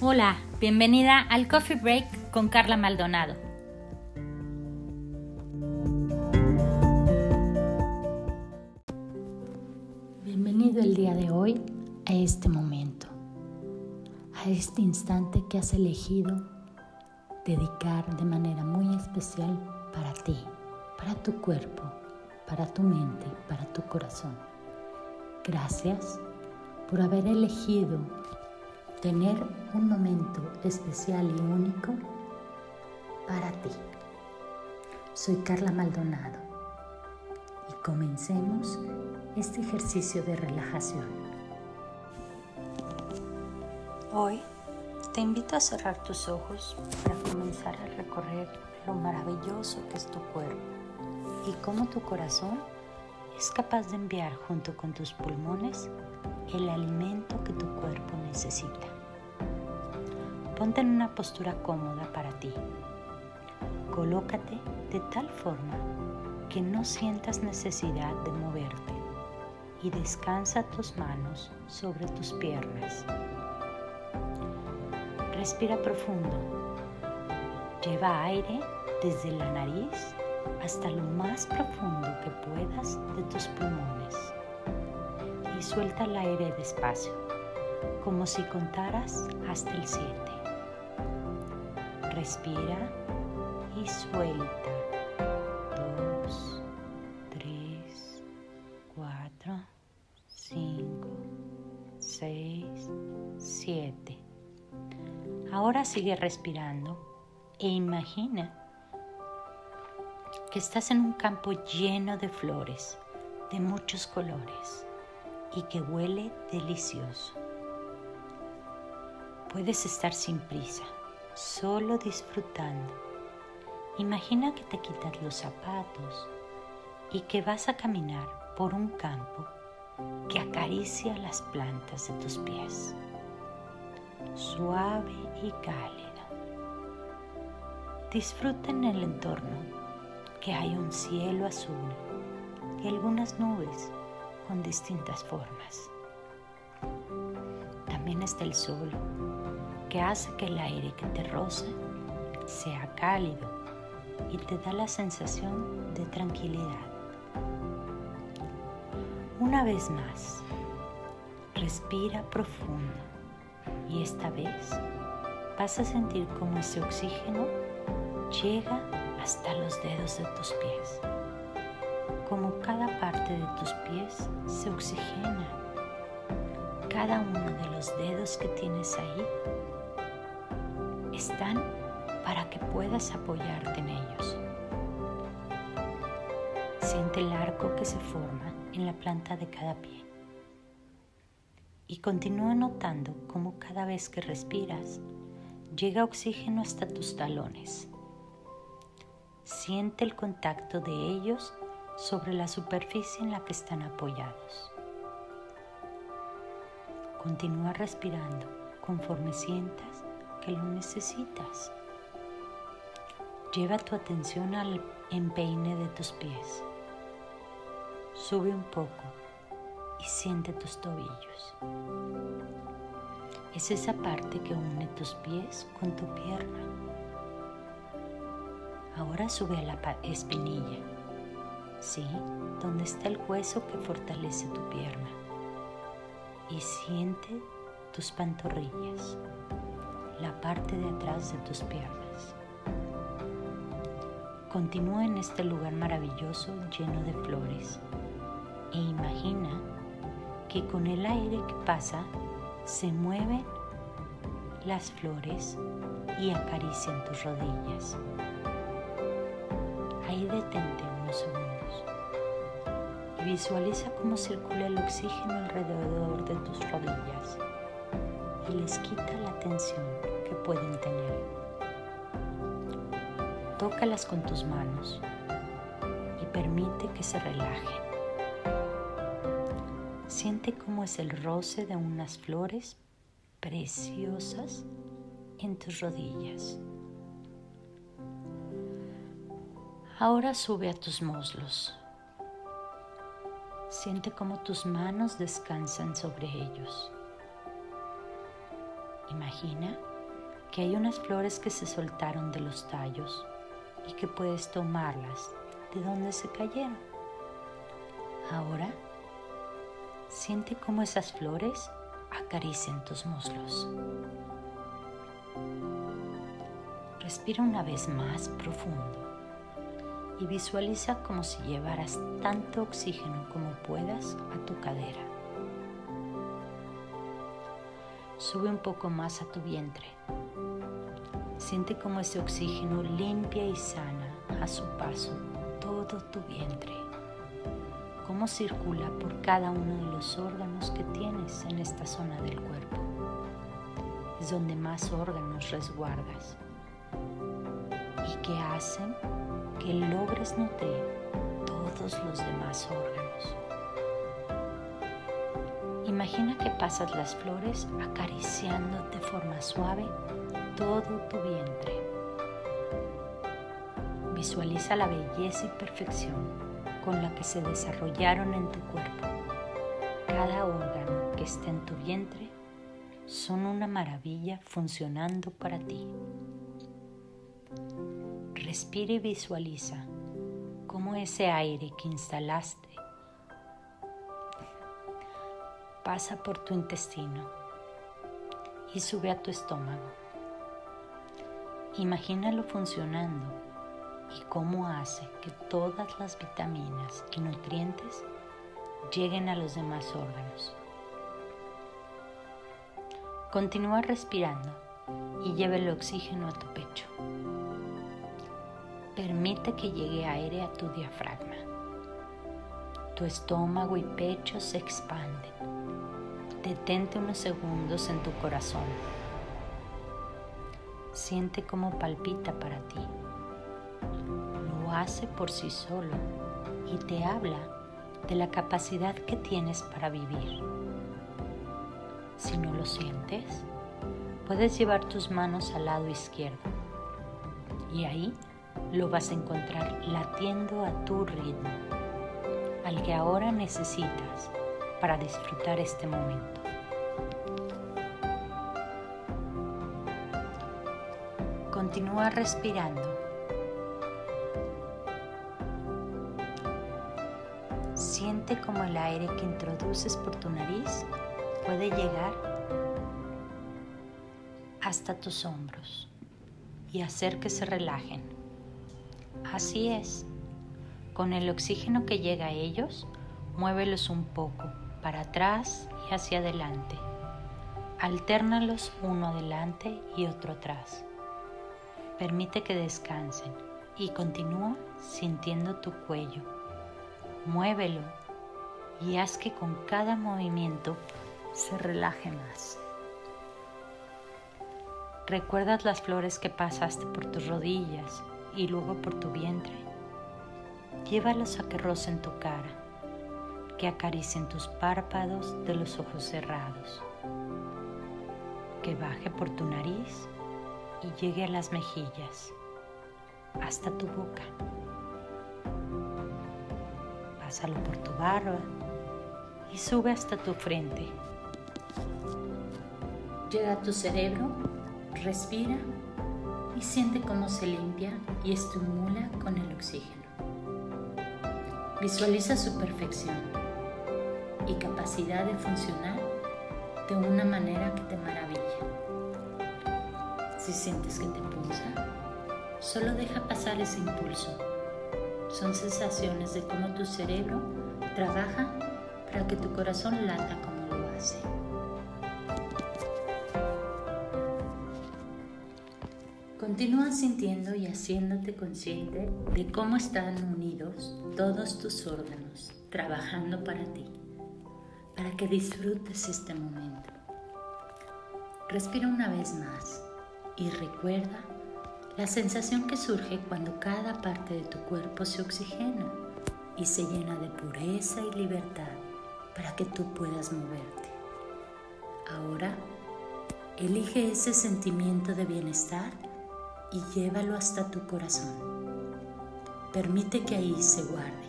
Hola, bienvenida al Coffee Break con Carla Maldonado. Bienvenido el día de hoy a este momento, a este instante que has elegido dedicar de manera muy especial para ti, para tu cuerpo, para tu mente, para tu corazón. Gracias por haber elegido tener un momento especial y único para ti. Soy Carla Maldonado y comencemos este ejercicio de relajación. Hoy te invito a cerrar tus ojos para comenzar a recorrer lo maravilloso que es tu cuerpo y cómo tu corazón es capaz de enviar junto con tus pulmones el alimento que tu cuerpo necesita. Ponte en una postura cómoda para ti. Colócate de tal forma que no sientas necesidad de moverte y descansa tus manos sobre tus piernas. Respira profundo. Lleva aire desde la nariz hasta lo más profundo que puedas de tus pulmones y suelta el aire despacio, como si contaras hasta el 7. Respira y suelta. 2, 3, 4, 5, 6, 7. Ahora sigue respirando e imagina que estás en un campo lleno de flores de muchos colores y que huele delicioso. Puedes estar sin prisa, solo disfrutando. Imagina que te quitas los zapatos y que vas a caminar por un campo que acaricia las plantas de tus pies, suave y cálido. Disfruta en el entorno que hay un cielo azul y algunas nubes con distintas formas. También está el sol, que hace que el aire que te roza sea cálido y te da la sensación de tranquilidad. Una vez más, respira profundo y esta vez vas a sentir como ese oxígeno llega hasta los dedos de tus pies. Como cada parte de tus pies se oxigena, cada uno de los dedos que tienes ahí están para que puedas apoyarte en ellos. Siente el arco que se forma en la planta de cada pie. Y continúa notando cómo cada vez que respiras llega oxígeno hasta tus talones Siente el contacto de ellos sobre la superficie en la que están apoyados. Continúa respirando conforme sientas que lo necesitas. Lleva tu atención al empeine de tus pies. Sube un poco y siente tus tobillos. Es esa parte que une tus pies con tu pierna. Ahora sube a la espinilla, ¿sí? Donde está el hueso que fortalece tu pierna. Y siente tus pantorrillas, la parte de atrás de tus piernas. Continúa en este lugar maravilloso lleno de flores e imagina que con el aire que pasa se mueven las flores y acarician tus rodillas. Ahí detente unos segundos visualiza cómo circula el oxígeno alrededor de tus rodillas y les quita la tensión que pueden tener. Tócalas con tus manos y permite que se relajen. Siente cómo es el roce de unas flores preciosas en tus rodillas. Ahora sube a tus muslos. Siente cómo tus manos descansan sobre ellos. Imagina que hay unas flores que se soltaron de los tallos y que puedes tomarlas de donde se cayeron. Ahora, siente cómo esas flores acarician tus muslos. Respira una vez más profundo y visualiza como si llevaras tanto oxígeno como puedas a tu cadera. Sube un poco más a tu vientre. Siente como ese oxígeno limpia y sana a su paso todo tu vientre. Cómo circula por cada uno de los órganos que tienes en esta zona del cuerpo. Es donde más órganos resguardas que hacen que logres nutrir todos los demás órganos. Imagina que pasas las flores acariciando de forma suave todo tu vientre. Visualiza la belleza y perfección con la que se desarrollaron en tu cuerpo. Cada órgano que está en tu vientre son una maravilla funcionando para ti. Respira y visualiza cómo ese aire que instalaste pasa por tu intestino y sube a tu estómago. Imagínalo funcionando y cómo hace que todas las vitaminas y nutrientes lleguen a los demás órganos. Continúa respirando y lleva el oxígeno a tu pecho. Permite que llegue aire a tu diafragma. Tu estómago y pecho se expanden. Detente unos segundos en tu corazón. Siente cómo palpita para ti. Lo hace por sí solo y te habla de la capacidad que tienes para vivir. Si no lo sientes, puedes llevar tus manos al lado izquierdo y ahí lo vas a encontrar latiendo a tu ritmo, al que ahora necesitas para disfrutar este momento. Continúa respirando. Siente como el aire que introduces por tu nariz puede llegar hasta tus hombros y hacer que se relajen. Así es. Con el oxígeno que llega a ellos, muévelos un poco para atrás y hacia adelante. Altérnalos uno adelante y otro atrás. Permite que descansen y continúa sintiendo tu cuello. Muévelo y haz que con cada movimiento se relaje más. ¿Recuerdas las flores que pasaste por tus rodillas y luego por tu vientre. Llévalos a que rocen tu cara, que acaricien tus párpados de los ojos cerrados, que baje por tu nariz y llegue a las mejillas, hasta tu boca. Pásalo por tu barba y sube hasta tu frente. Llega a tu cerebro, respira y siente cómo se limpia y estimula con el oxígeno. Visualiza su perfección y capacidad de funcionar de una manera que te maravilla. Si sientes que te pulsa, solo deja pasar ese impulso. Son sensaciones de cómo tu cerebro trabaja para que tu corazón lata como lo hace. Continúa sintiendo y haciéndote consciente de cómo están unidos todos tus órganos trabajando para ti, para que disfrutes este momento. Respira una vez más y recuerda la sensación que surge cuando cada parte de tu cuerpo se oxigena y se llena de pureza y libertad para que tú puedas moverte. Ahora, elige ese sentimiento de bienestar y llévalo hasta tu corazón. Permite que ahí se guarde,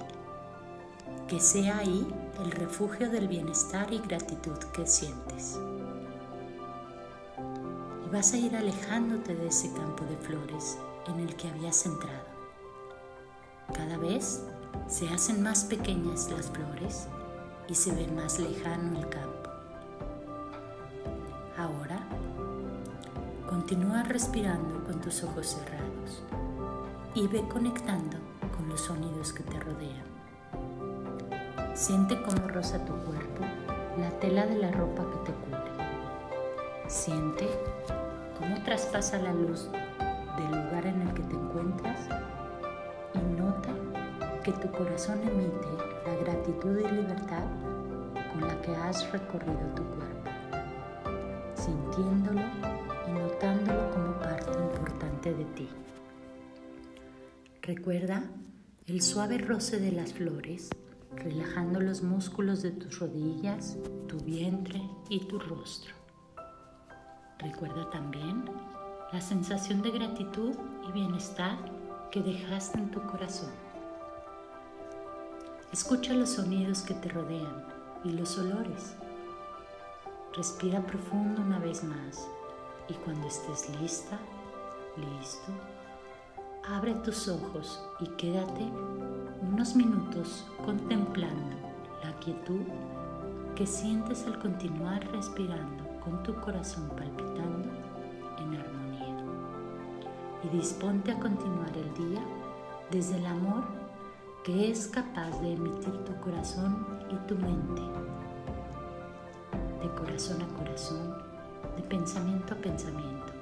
que sea ahí el refugio del bienestar y gratitud que sientes. y vas a ir alejándote de ese campo de flores en el que habías entrado. Cada vez se hacen más pequeñas las flores y se ve más lejano el campo. Continúa respirando con tus ojos cerrados y ve conectando con los sonidos que te rodean. Siente cómo roza tu cuerpo la tela de la ropa que te cubre. Siente cómo traspasa la luz del lugar en el que te encuentras y nota que tu corazón emite la gratitud y libertad con la que has recorrido tu cuerpo, sintiéndolo y notándolo como parte importante de ti. Recuerda el suave roce de las flores, relajando los músculos de tus rodillas, tu vientre y tu rostro. Recuerda también la sensación de gratitud y bienestar que dejaste en tu corazón. Escucha los sonidos que te rodean y los olores. Respira profundo una vez más y cuando estés lista, listo, abre tus ojos y quédate unos minutos contemplando la quietud que sientes al continuar respirando con tu corazón palpitando en armonía. Y disponte a continuar el día desde el amor que es capaz de emitir tu corazón y tu mente, corazón a corazón, de pensamiento a pensamiento,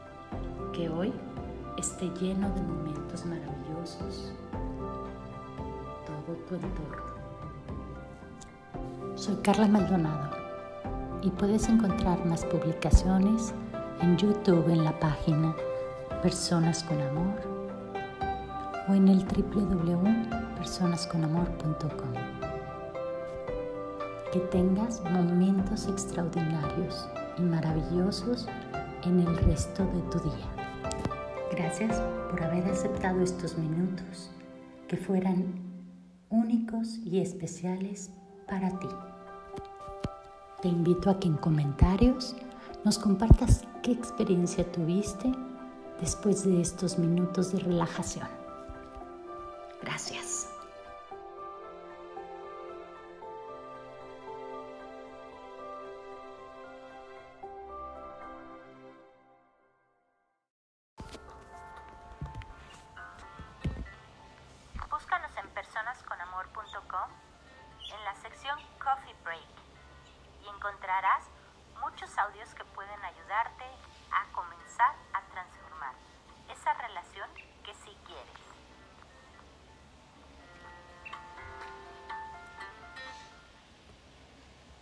que hoy esté lleno de momentos maravillosos, todo tu entorno. Soy Carla Maldonado y puedes encontrar más publicaciones en YouTube en la página Personas con Amor o en el www personasconamor.com. Que tengas momentos extraordinarios y maravillosos en el resto de tu día. Gracias por haber aceptado estos minutos que fueran únicos y especiales para ti. Te invito a que en comentarios nos compartas qué experiencia tuviste después de estos minutos de relajación. Gracias.